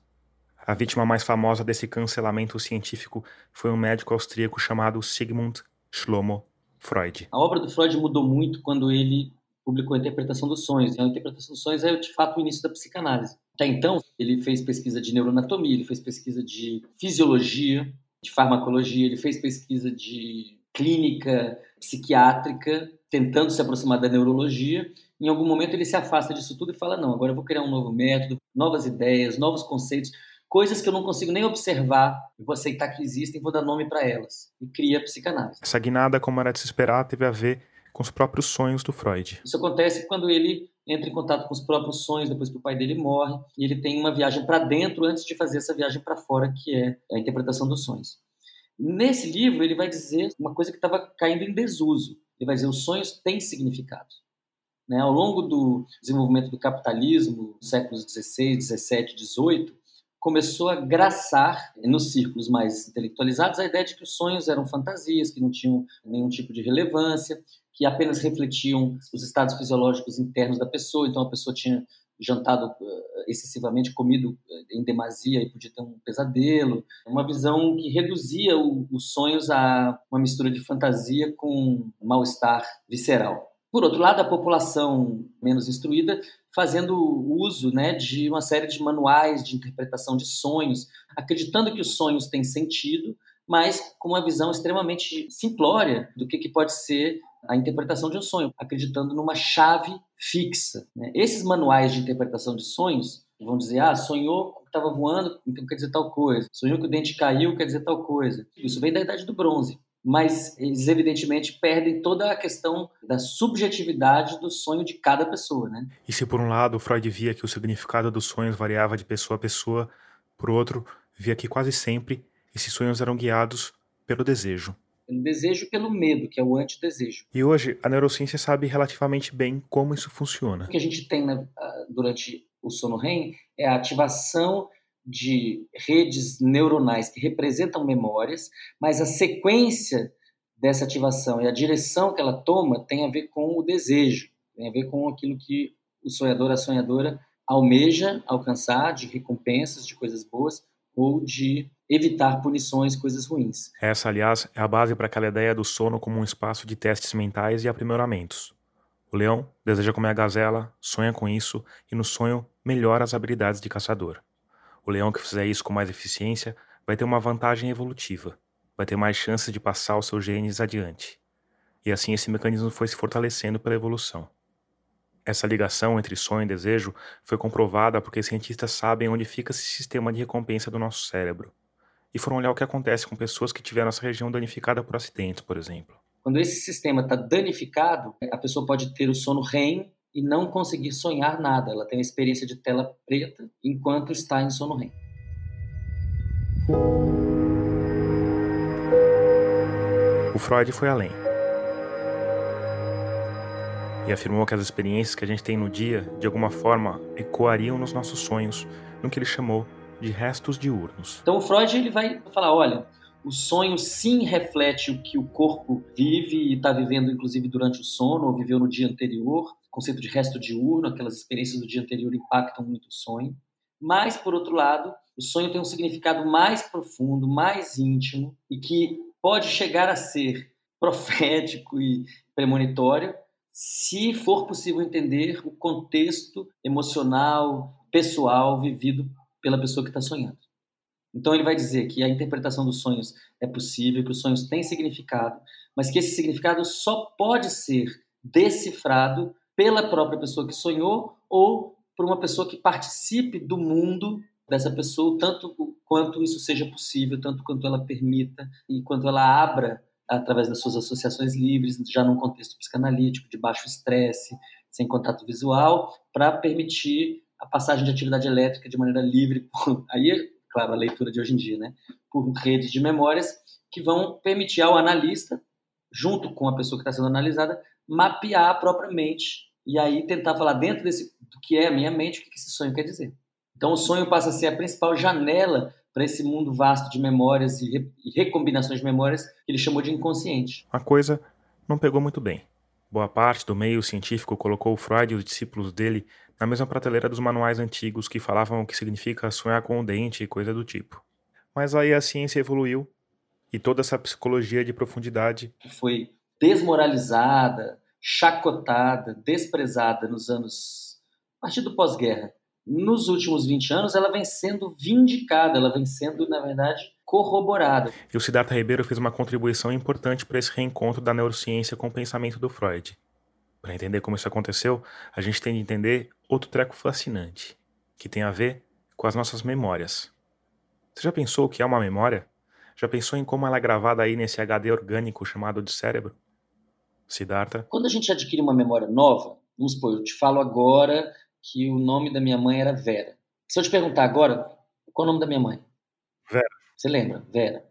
A vítima mais famosa desse cancelamento científico foi um médico austríaco chamado Sigmund Shlomo Freud. A obra do Freud mudou muito quando ele publicou a Interpretação dos Sonhos. E a Interpretação dos Sonhos é, de fato, o início da psicanálise. Até então, ele fez pesquisa de neuroanatomia, ele fez pesquisa de fisiologia, de farmacologia, ele fez pesquisa de clínica psiquiátrica, tentando se aproximar da neurologia. Em algum momento ele se afasta disso tudo e fala: não, agora eu vou criar um novo método, novas ideias, novos conceitos, coisas que eu não consigo nem observar, vou aceitar que existem, vou dar nome para elas. E cria a psicanálise. Essa guinada, como era de se esperar, teve a ver com os próprios sonhos do Freud. Isso acontece quando ele entra em contato com os próprios sonhos depois que o pai dele morre, e ele tem uma viagem para dentro antes de fazer essa viagem para fora, que é a interpretação dos sonhos. Nesse livro, ele vai dizer uma coisa que estava caindo em desuso. Ele vai dizer: os sonhos têm significado. Né? Ao longo do desenvolvimento do capitalismo, séculos 16, 17, 18, começou a graçar nos círculos mais intelectualizados a ideia de que os sonhos eram fantasias, que não tinham nenhum tipo de relevância, que apenas refletiam os estados fisiológicos internos da pessoa. Então a pessoa tinha jantado eh, excessivamente, comido eh, em demasia e podia ter um pesadelo. Uma visão que reduzia os sonhos a uma mistura de fantasia com mal-estar visceral. Por outro lado, a população menos instruída fazendo uso né, de uma série de manuais de interpretação de sonhos, acreditando que os sonhos têm sentido, mas com uma visão extremamente simplória do que, que pode ser a interpretação de um sonho, acreditando numa chave fixa. Né? Esses manuais de interpretação de sonhos vão dizer, ah, sonhou que estava voando, então quer dizer tal coisa. Sonhou que o dente caiu, quer dizer tal coisa. Isso vem da Idade do Bronze. Mas eles, evidentemente, perdem toda a questão da subjetividade do sonho de cada pessoa, né? E se, por um lado, Freud via que o significado dos sonhos variava de pessoa a pessoa, por outro, via que quase sempre esses sonhos eram guiados pelo desejo pelo desejo pelo medo, que é o antidesejo. E hoje a neurociência sabe relativamente bem como isso funciona. O que a gente tem né, durante o sono REM é a ativação de redes neuronais que representam memórias, mas a sequência dessa ativação e a direção que ela toma tem a ver com o desejo, tem a ver com aquilo que o sonhador, a sonhadora almeja alcançar de recompensas, de coisas boas ou de evitar punições, coisas ruins. Essa, aliás, é a base para aquela ideia do sono como um espaço de testes mentais e aprimoramentos. O leão deseja comer a gazela, sonha com isso e no sonho melhora as habilidades de caçador. O leão que fizer isso com mais eficiência vai ter uma vantagem evolutiva. vai ter mais chances de passar os seus genes adiante. E assim esse mecanismo foi se fortalecendo pela evolução. Essa ligação entre sonho e desejo foi comprovada porque cientistas sabem onde fica esse sistema de recompensa do nosso cérebro. E foram olhar o que acontece com pessoas que tiveram essa região danificada por acidentes, por exemplo. Quando esse sistema está danificado, a pessoa pode ter o sono REM e não conseguir sonhar nada. Ela tem a experiência de tela preta enquanto está em sono REM. O Freud foi além e afirmou que as experiências que a gente tem no dia, de alguma forma, ecoariam nos nossos sonhos, no que ele chamou de restos diurnos. Então o Freud ele vai falar, olha, o sonho sim reflete o que o corpo vive e está vivendo, inclusive durante o sono ou viveu no dia anterior. O conceito de resto diurno, aquelas experiências do dia anterior impactam muito o sonho. Mas, por outro lado, o sonho tem um significado mais profundo, mais íntimo e que pode chegar a ser profético e premonitório se for possível entender o contexto emocional, pessoal vivido pela pessoa que está sonhando. Então ele vai dizer que a interpretação dos sonhos é possível, que os sonhos têm significado, mas que esse significado só pode ser decifrado pela própria pessoa que sonhou ou por uma pessoa que participe do mundo dessa pessoa, tanto quanto isso seja possível, tanto quanto ela permita e quanto ela abra através das suas associações livres, já num contexto psicanalítico, de baixo estresse, sem contato visual, para permitir a passagem de atividade elétrica de maneira livre. Aí, claro, a leitura de hoje em dia, né? Por redes de memórias que vão permitir ao analista, junto com a pessoa que está sendo analisada, mapear propriamente e aí tentar falar dentro desse do que é a minha mente, o que esse sonho quer dizer. Então, o sonho passa a ser a principal janela para esse mundo vasto de memórias e, e recombinações de memórias que ele chamou de inconsciente. A coisa não pegou muito bem. Boa parte do meio científico colocou Freud e os discípulos dele na mesma prateleira dos manuais antigos que falavam o que significa sonhar com o dente e coisa do tipo. Mas aí a ciência evoluiu e toda essa psicologia de profundidade foi desmoralizada, chacotada, desprezada nos anos a partir do pós-guerra nos últimos 20 anos, ela vem sendo vindicada, ela vem sendo, na verdade, corroborada. E o Siddhartha Ribeiro fez uma contribuição importante para esse reencontro da neurociência com o pensamento do Freud. Para entender como isso aconteceu, a gente tem de entender outro treco fascinante, que tem a ver com as nossas memórias. Você já pensou o que é uma memória? Já pensou em como ela é gravada aí nesse HD orgânico chamado de cérebro? Siddhartha? Quando a gente adquire uma memória nova, vamos supor, eu te falo agora que o nome da minha mãe era Vera. Se eu te perguntar agora, qual é o nome da minha mãe? Vera. Você lembra? Vera.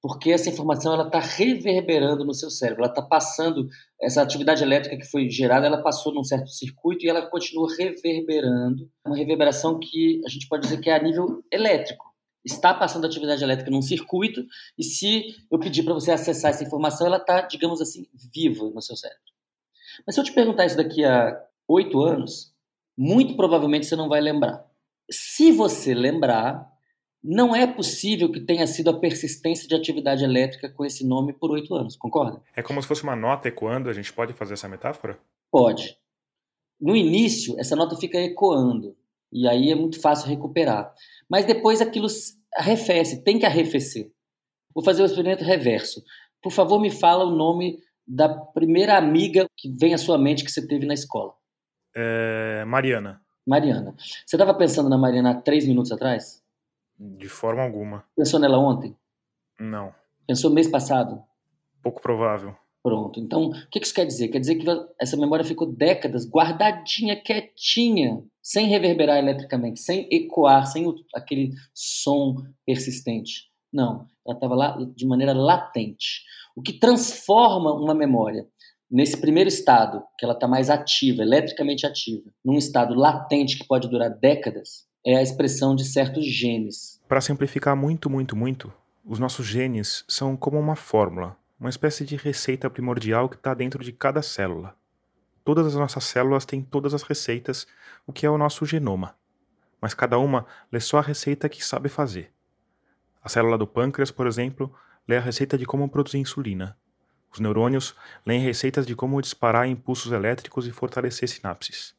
Porque essa informação ela está reverberando no seu cérebro, ela está passando essa atividade elétrica que foi gerada, ela passou num certo circuito e ela continua reverberando, uma reverberação que a gente pode dizer que é a nível elétrico. Está passando atividade elétrica num circuito e se eu pedir para você acessar essa informação, ela está, digamos assim, viva no seu cérebro. Mas se eu te perguntar isso daqui a oito anos, muito provavelmente você não vai lembrar. Se você lembrar, não é possível que tenha sido a persistência de atividade elétrica com esse nome por oito anos, concorda? É como se fosse uma nota ecoando, a gente pode fazer essa metáfora? Pode. No início, essa nota fica ecoando, e aí é muito fácil recuperar. Mas depois aquilo arrefece, tem que arrefecer. Vou fazer o experimento reverso. Por favor, me fala o nome da primeira amiga que vem à sua mente que você teve na escola. É, Mariana. Mariana. Você estava pensando na Mariana há três minutos atrás? De forma alguma. Pensou nela ontem? Não. Pensou mês passado? Pouco provável. Pronto. Então, o que isso quer dizer? Quer dizer que essa memória ficou décadas guardadinha, quietinha, sem reverberar eletricamente, sem ecoar, sem aquele som persistente. Não, ela estava lá de maneira latente. O que transforma uma memória nesse primeiro estado, que ela está mais ativa, eletricamente ativa, num estado latente que pode durar décadas, é a expressão de certos genes. Para simplificar muito, muito, muito, os nossos genes são como uma fórmula, uma espécie de receita primordial que está dentro de cada célula. Todas as nossas células têm todas as receitas, o que é o nosso genoma. Mas cada uma lê só a receita que sabe fazer. A célula do pâncreas, por exemplo, lê a receita de como produzir insulina. Os neurônios leem receitas de como disparar impulsos elétricos e fortalecer sinapses.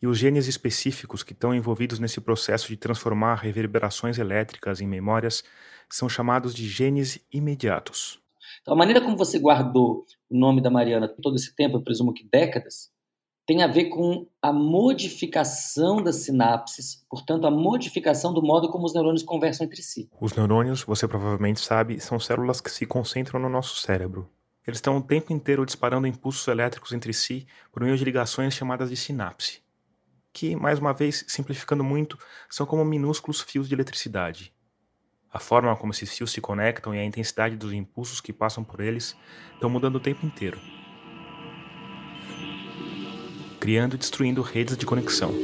E os genes específicos que estão envolvidos nesse processo de transformar reverberações elétricas em memórias são chamados de genes imediatos. Então, a maneira como você guardou o nome da Mariana todo esse tempo, eu presumo que décadas, tem a ver com a modificação das sinapses, portanto, a modificação do modo como os neurônios conversam entre si. Os neurônios, você provavelmente sabe, são células que se concentram no nosso cérebro. Eles estão o tempo inteiro disparando impulsos elétricos entre si por meio de ligações chamadas de sinapse, que, mais uma vez, simplificando muito, são como minúsculos fios de eletricidade. A forma como esses fios se conectam e a intensidade dos impulsos que passam por eles estão mudando o tempo inteiro criando e destruindo redes de conexão.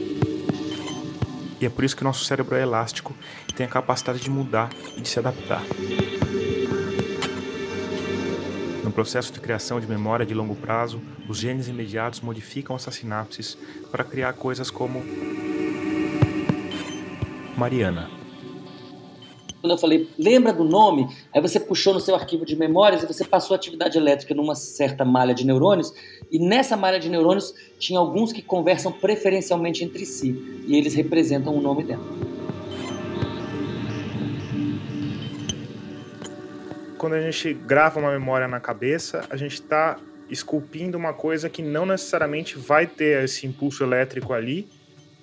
E é por isso que nosso cérebro é elástico e tem a capacidade de mudar e de se adaptar. No processo de criação de memória de longo prazo, os genes imediatos modificam essas sinapses para criar coisas como Mariana quando eu falei, lembra do nome? Aí você puxou no seu arquivo de memórias e você passou atividade elétrica numa certa malha de neurônios, e nessa malha de neurônios tinha alguns que conversam preferencialmente entre si, e eles representam o nome dela. Quando a gente grava uma memória na cabeça, a gente está esculpindo uma coisa que não necessariamente vai ter esse impulso elétrico ali,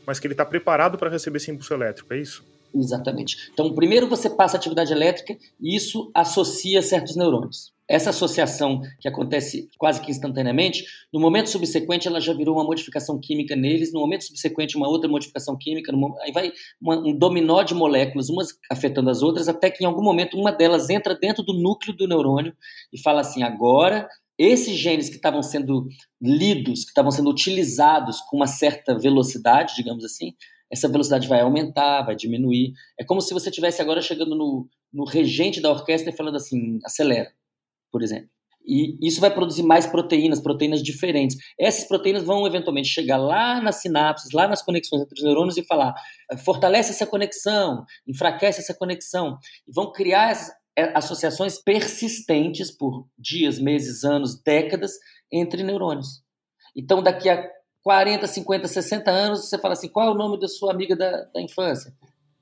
mas que ele está preparado para receber esse impulso elétrico, é isso? Exatamente. Então, primeiro você passa a atividade elétrica e isso associa certos neurônios. Essa associação que acontece quase que instantaneamente, no momento subsequente ela já virou uma modificação química neles, no momento subsequente uma outra modificação química, aí vai um dominó de moléculas, umas afetando as outras, até que em algum momento uma delas entra dentro do núcleo do neurônio e fala assim: agora esses genes que estavam sendo lidos, que estavam sendo utilizados com uma certa velocidade, digamos assim, essa velocidade vai aumentar, vai diminuir. É como se você estivesse agora chegando no, no regente da orquestra e falando assim, acelera, por exemplo. E isso vai produzir mais proteínas, proteínas diferentes. Essas proteínas vão eventualmente chegar lá nas sinapses, lá nas conexões entre os neurônios e falar: fortalece essa conexão, enfraquece essa conexão. E vão criar é, associações persistentes por dias, meses, anos, décadas entre neurônios. Então, daqui a 40, 50, 60 anos, você fala assim: qual é o nome da sua amiga da, da infância?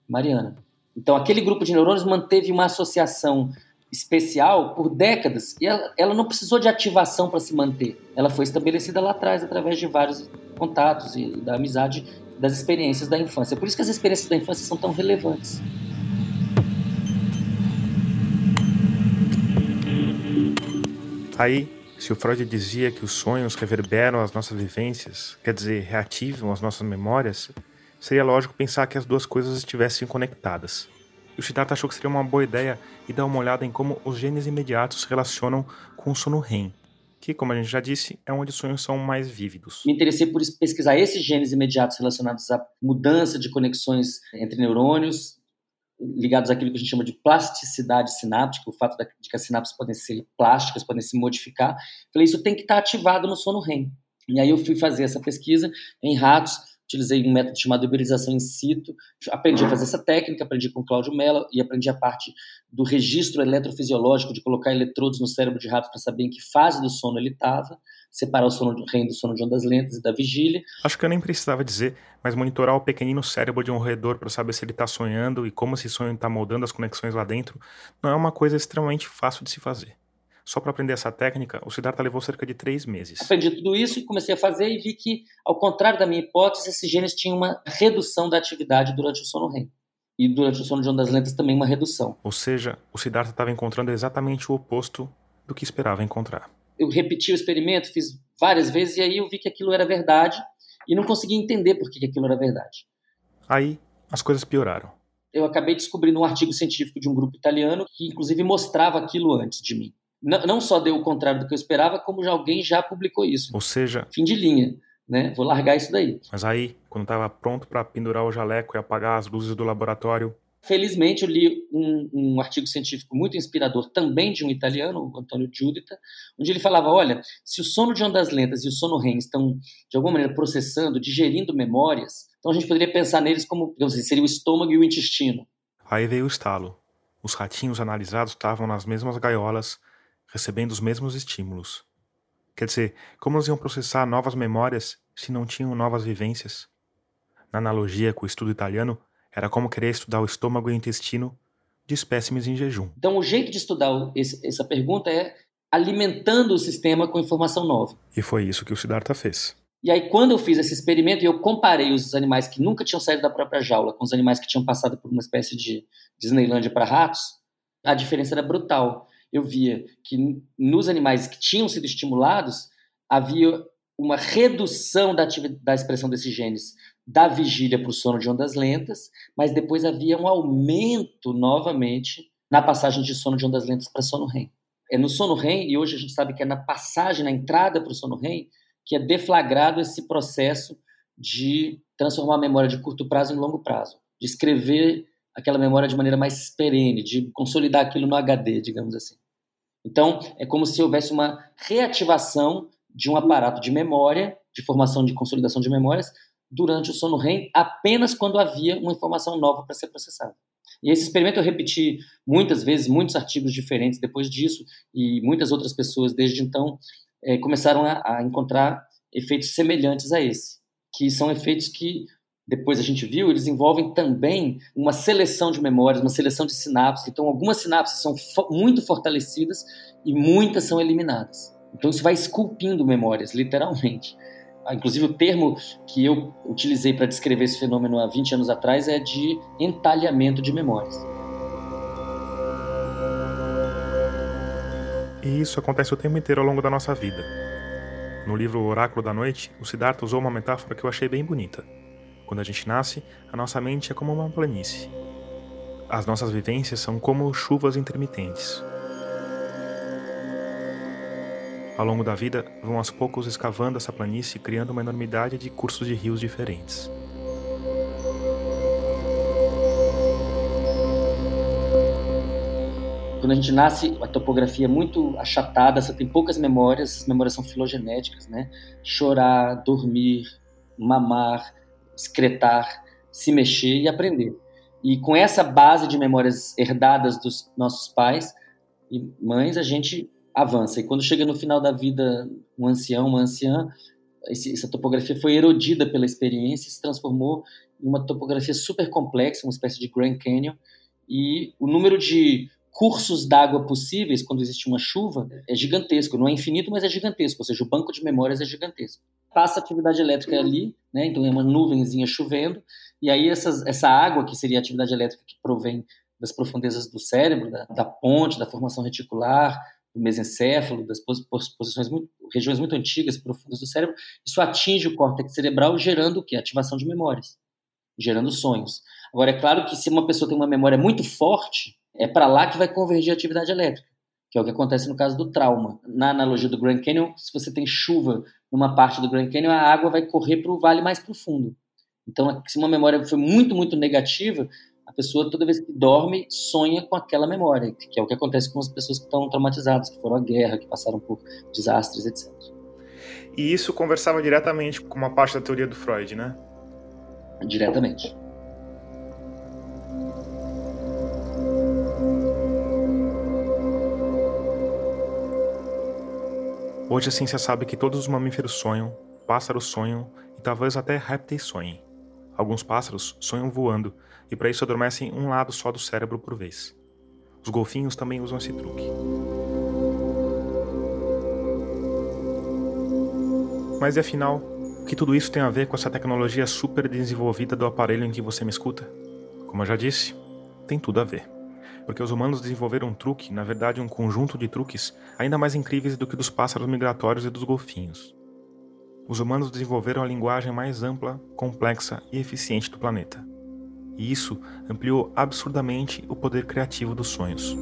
Mariana. Então, aquele grupo de neurônios manteve uma associação especial por décadas e ela, ela não precisou de ativação para se manter. Ela foi estabelecida lá atrás através de vários contatos e da amizade, das experiências da infância. Por isso que as experiências da infância são tão relevantes. Aí se o Freud dizia que os sonhos reverberam as nossas vivências, quer dizer, reativam as nossas memórias, seria lógico pensar que as duas coisas estivessem conectadas. E o Siddhartha achou que seria uma boa ideia e dar uma olhada em como os genes imediatos se relacionam com o sono REM, que, como a gente já disse, é onde os sonhos são mais vívidos. Me interessei por pesquisar esses genes imediatos relacionados à mudança de conexões entre neurônios, ligados àquilo que a gente chama de plasticidade sináptica, o fato de que as sinapses podem ser plásticas, podem se modificar. Falei, isso tem que estar ativado no sono REM. E aí eu fui fazer essa pesquisa em ratos, utilizei um método chamado hiberização in situ, aprendi a fazer essa técnica, aprendi com o Cláudio Mello e aprendi a parte do registro eletrofisiológico, de colocar eletrodos no cérebro de rato para saber em que fase do sono ele estava separar o sono REM do sono de ondas lentas e da vigília. Acho que eu nem precisava dizer, mas monitorar o pequenino cérebro de um roedor para saber se ele está sonhando e como esse sonho está moldando as conexões lá dentro não é uma coisa extremamente fácil de se fazer. Só para aprender essa técnica, o Siddhartha levou cerca de três meses. Aprendi tudo isso e comecei a fazer e vi que, ao contrário da minha hipótese, esses genes tinham uma redução da atividade durante o sono REM. E durante o sono de ondas lentas também uma redução. Ou seja, o Siddhartha estava encontrando exatamente o oposto do que esperava encontrar eu repeti o experimento, fiz várias vezes, e aí eu vi que aquilo era verdade e não conseguia entender por que aquilo era verdade. Aí as coisas pioraram. Eu acabei descobrindo um artigo científico de um grupo italiano que, inclusive, mostrava aquilo antes de mim. Não, não só deu o contrário do que eu esperava, como já alguém já publicou isso. Ou seja, fim de linha. Né? Vou largar isso daí. Mas aí, quando estava pronto para pendurar o jaleco e apagar as luzes do laboratório, Felizmente, eu li um, um, artigo científico muito inspirador, também de um italiano, o Antonio Giuditta, onde ele falava: olha, se o sono de ondas lentas e o sono REM estão, de alguma maneira, processando, digerindo memórias, então a gente poderia pensar neles como, digamos assim, seria o estômago e o intestino. Aí veio o estalo. Os ratinhos analisados estavam nas mesmas gaiolas, recebendo os mesmos estímulos. Quer dizer, como eles iam processar novas memórias se não tinham novas vivências? Na analogia com o estudo italiano, era como querer estudar o estômago e o intestino de espécimes em jejum. Então, o jeito de estudar esse, essa pergunta é alimentando o sistema com informação nova. E foi isso que o Siddhartha fez. E aí, quando eu fiz esse experimento e eu comparei os animais que nunca tinham saído da própria jaula com os animais que tinham passado por uma espécie de Disneylandia para ratos, a diferença era brutal. Eu via que nos animais que tinham sido estimulados, havia uma redução da, da expressão desses genes da vigília para o sono de ondas lentas, mas depois havia um aumento novamente na passagem de sono de ondas lentas para sono REM. É no sono REM, e hoje a gente sabe que é na passagem, na entrada para o sono REM, que é deflagrado esse processo de transformar a memória de curto prazo em longo prazo, de escrever aquela memória de maneira mais perene, de consolidar aquilo no HD, digamos assim. Então, é como se houvesse uma reativação de um aparato de memória, de formação de consolidação de memórias, durante o sono REM, apenas quando havia uma informação nova para ser processada. E esse experimento eu repeti muitas vezes, muitos artigos diferentes depois disso, e muitas outras pessoas desde então é, começaram a, a, encontrar efeitos semelhantes a esse, que são efeitos que depois a gente viu, eles envolvem também uma seleção de memórias, uma seleção de sinapses. Então, algumas sinapses são fo muito fortalecidas e muitas são eliminadas. Então, isso vai esculpindo memórias, literalmente. Ah, inclusive, o termo que eu utilizei para descrever esse fenômeno há 20 anos atrás é de entalhamento de memórias. E isso acontece o tempo inteiro ao longo da nossa vida. No livro Oráculo da Noite, o Siddhartha usou uma metáfora que eu achei bem bonita. Quando a gente nasce, a nossa mente é como uma planície. As nossas vivências são como chuvas intermitentes. Ao longo da vida, vão aos poucos escavando essa planície, criando uma enormidade de cursos de rios diferentes. Quando a gente nasce, a topografia é muito achatada, você tem poucas memórias, as memórias são filogenéticas, né? Chorar, dormir, mamar, excretar, se mexer e aprender. E com essa base de memórias herdadas dos nossos pais e mães, a gente avança. E quando chega no final da vida, um ancião, uma anciã, essa topografia foi erodida pela experiência e se transformou em uma topografia super complexa, uma espécie de Grand Canyon. E o número de cursos d'água possíveis quando existe uma chuva é gigantesco. Não é infinito, mas é gigantesco. Ou seja, o banco de memórias é gigantesco. Passa atividade elétrica ali, né? então é uma nuvenzinha chovendo, e aí essas, essa água, que seria a atividade elétrica que provém das profundezas do cérebro, da, da ponte, da formação reticular, do mesencéfalo, das posições muito, regiões muito antigas, profundas do cérebro, isso atinge o córtex cerebral, gerando o quê? Ativação de memórias, gerando sonhos. Agora, é claro que se uma pessoa tem uma memória muito forte, é para lá que vai convergir a atividade elétrica, que é o que acontece no caso do trauma. Na analogia do Grand Canyon, se você tem chuva numa parte do Grand Canyon, a água vai correr para o vale mais profundo. Então, se uma memória foi muito, muito negativa, a pessoa, toda vez que dorme, sonha com aquela memória, que é o que acontece com as pessoas que estão traumatizadas, que foram à guerra, que passaram por desastres, etc. E isso conversava diretamente com uma parte da teoria do Freud, né? Diretamente. Hoje a ciência sabe que todos os mamíferos sonham, pássaros sonham e talvez até répteis sonhem. Alguns pássaros sonham voando e para isso adormecem um lado só do cérebro por vez. Os golfinhos também usam esse truque. Mas e afinal, o que tudo isso tem a ver com essa tecnologia super desenvolvida do aparelho em que você me escuta? Como eu já disse, tem tudo a ver porque os humanos desenvolveram um truque, na verdade um conjunto de truques, ainda mais incríveis do que dos pássaros migratórios e dos golfinhos. Os humanos desenvolveram a linguagem mais ampla, complexa e eficiente do planeta. E isso ampliou absurdamente o poder criativo dos sonhos.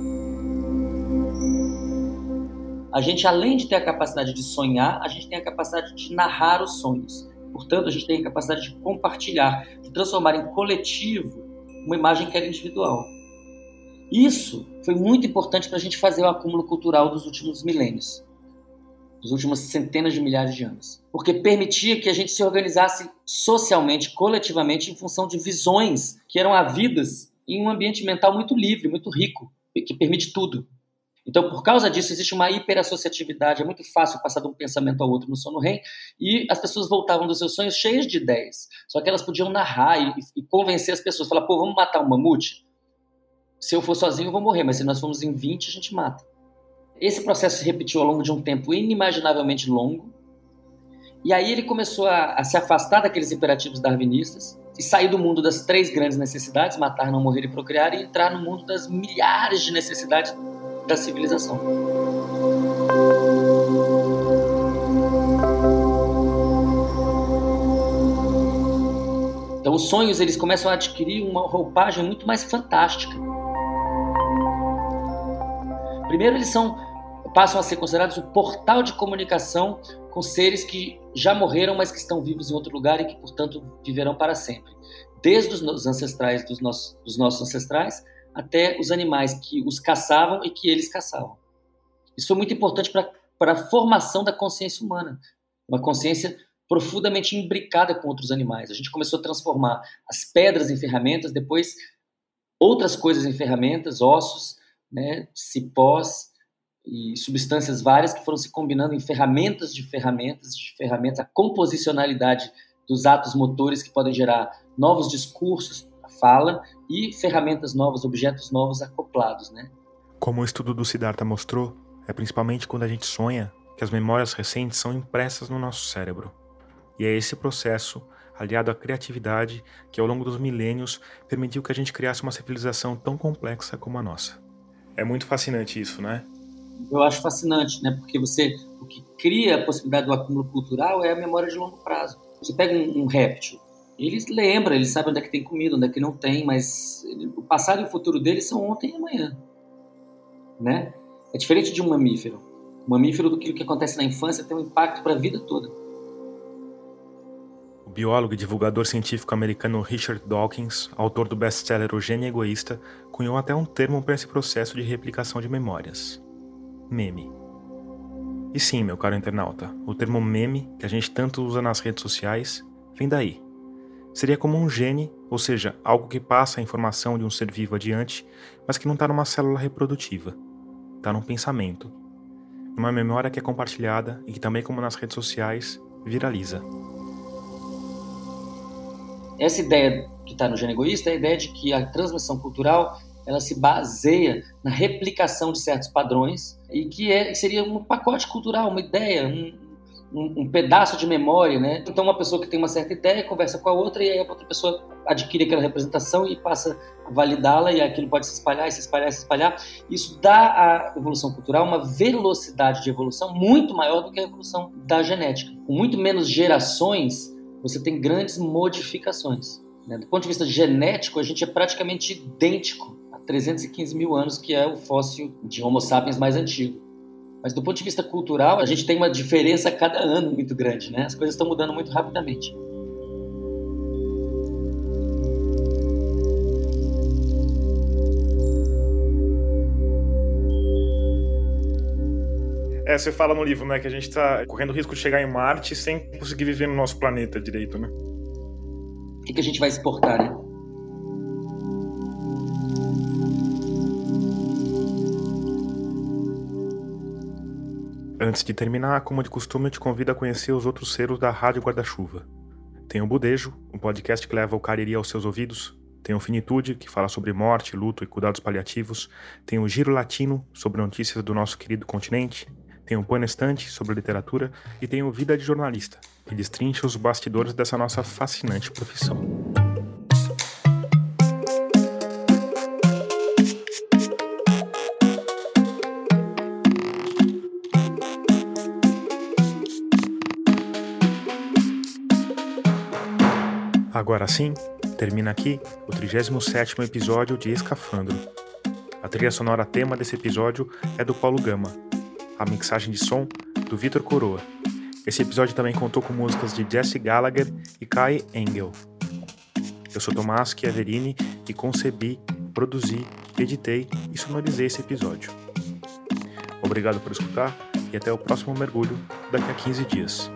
A gente, além de ter a capacidade de sonhar, a gente tem a capacidade de narrar os sonhos. Portanto, a gente tem a capacidade de compartilhar, de transformar em coletivo uma imagem que era individual. Isso foi muito importante para a gente fazer o acúmulo cultural dos últimos milênios, dos últimos centenas de milhares de anos, porque permitia que a gente se organizasse socialmente, coletivamente, em função de visões que eram havidas em um ambiente mental muito livre, muito rico, que permite tudo. Então, por causa disso, existe uma hiperassociatividade, é muito fácil passar de um pensamento ao outro no sono REM, e as pessoas voltavam dos seus sonhos cheias de ideias. Só que elas podiam narrar e, e convencer as pessoas, falar, pô, vamos matar um mamute? Se eu for sozinho, eu vou morrer, mas se nós formos em 20, a gente mata. Esse processo se repetiu ao longo de um tempo inimaginavelmente longo, e aí ele começou a, a se afastar daqueles imperativos darwinistas e sair do mundo das três grandes necessidades, matar, não morrer e procriar, e entrar no mundo das milhares de necessidades da civilização. Então os sonhos eles começam a adquirir uma roupagem muito mais fantástica. Primeiro eles são passam a ser considerados o portal de comunicação com seres que já morreram, mas que estão vivos em outro lugar e que, portanto, viverão para sempre. Desde os ancestrais dos nossos, dos nossos ancestrais até os animais que os caçavam e que eles caçavam. Isso foi muito importante para a formação da consciência humana, uma consciência profundamente imbricada com outros animais. A gente começou a transformar as pedras em ferramentas, depois outras coisas em ferramentas, ossos, né, cipós, e substâncias várias que foram se combinando em ferramentas de ferramentas de ferramentas, a composicionalidade dos atos motores que podem gerar novos discursos, a fala e ferramentas novas, objetos novos acoplados, né? Como o estudo do Siddhartha mostrou, é principalmente quando a gente sonha que as memórias recentes são impressas no nosso cérebro. E é esse processo, aliado à criatividade, que ao longo dos milênios permitiu que a gente criasse uma civilização tão complexa como a nossa. É muito fascinante isso, né? Eu acho fascinante, né? Porque você, o que cria a possibilidade do acúmulo cultural é a memória de longo prazo. Você pega um, um réptil, ele lembra, ele sabe onde é que tem comida, onde é que não tem, mas ele, o passado e o futuro dele são ontem e amanhã, né? É diferente de um mamífero. O mamífero, do que acontece na infância, tem um impacto para a vida toda. O biólogo e divulgador científico americano Richard Dawkins, autor do best-seller O Gênio Egoísta, cunhou até um termo para esse processo de replicação de memórias meme. E sim, meu caro internauta, o termo meme, que a gente tanto usa nas redes sociais, vem daí. Seria como um gene, ou seja, algo que passa a informação de um ser vivo adiante, mas que não está numa célula reprodutiva. Está num pensamento. Numa memória que é compartilhada e que também, como nas redes sociais, viraliza. Essa ideia que está no gene egoísta é a ideia de que a transmissão cultural ela se baseia na replicação de certos padrões e que é, seria um pacote cultural, uma ideia, um, um, um, pedaço de memória, né? Então uma pessoa que tem uma certa ideia conversa com a outra e aí a outra pessoa adquire aquela representação e passa a validá-la e aquilo pode se espalhar, se espalhar, se espalhar. Isso dá à evolução cultural uma velocidade de evolução muito maior do que a evolução da genética. Com muito menos gerações, você tem grandes modificações. Né? Do ponto de vista genético, a gente é praticamente idêntico 315 mil anos, que é o fóssil de Homo sapiens mais antigo. Mas do ponto de vista cultural, a gente tem uma diferença a cada ano muito grande, né? As coisas estão mudando muito rapidamente. É, você fala no livro, né, que a gente está correndo o risco de chegar em Marte sem conseguir viver no nosso planeta direito, né? O que, que a gente vai exportar, né? Antes de terminar, como de costume, eu te convido a conhecer os outros selos da Rádio Guarda-Chuva. Tem o Budejo, um podcast que leva o Cariri aos seus ouvidos. Tem o Finitude, que fala sobre morte, luto e cuidados paliativos. Tem o Giro Latino, sobre notícias do nosso querido continente. Tem o Põe Estante, sobre literatura. E tem o Vida de Jornalista, que destrincha os bastidores dessa nossa fascinante profissão. Agora sim, termina aqui o 37º episódio de Escafandro. A trilha sonora tema desse episódio é do Paulo Gama. A mixagem de som do Vitor Coroa. Esse episódio também contou com músicas de Jesse Gallagher e Kai Engel. Eu sou Tomás Chiaverini e concebi, produzi, editei e sonorizei esse episódio. Obrigado por escutar e até o próximo mergulho daqui a 15 dias.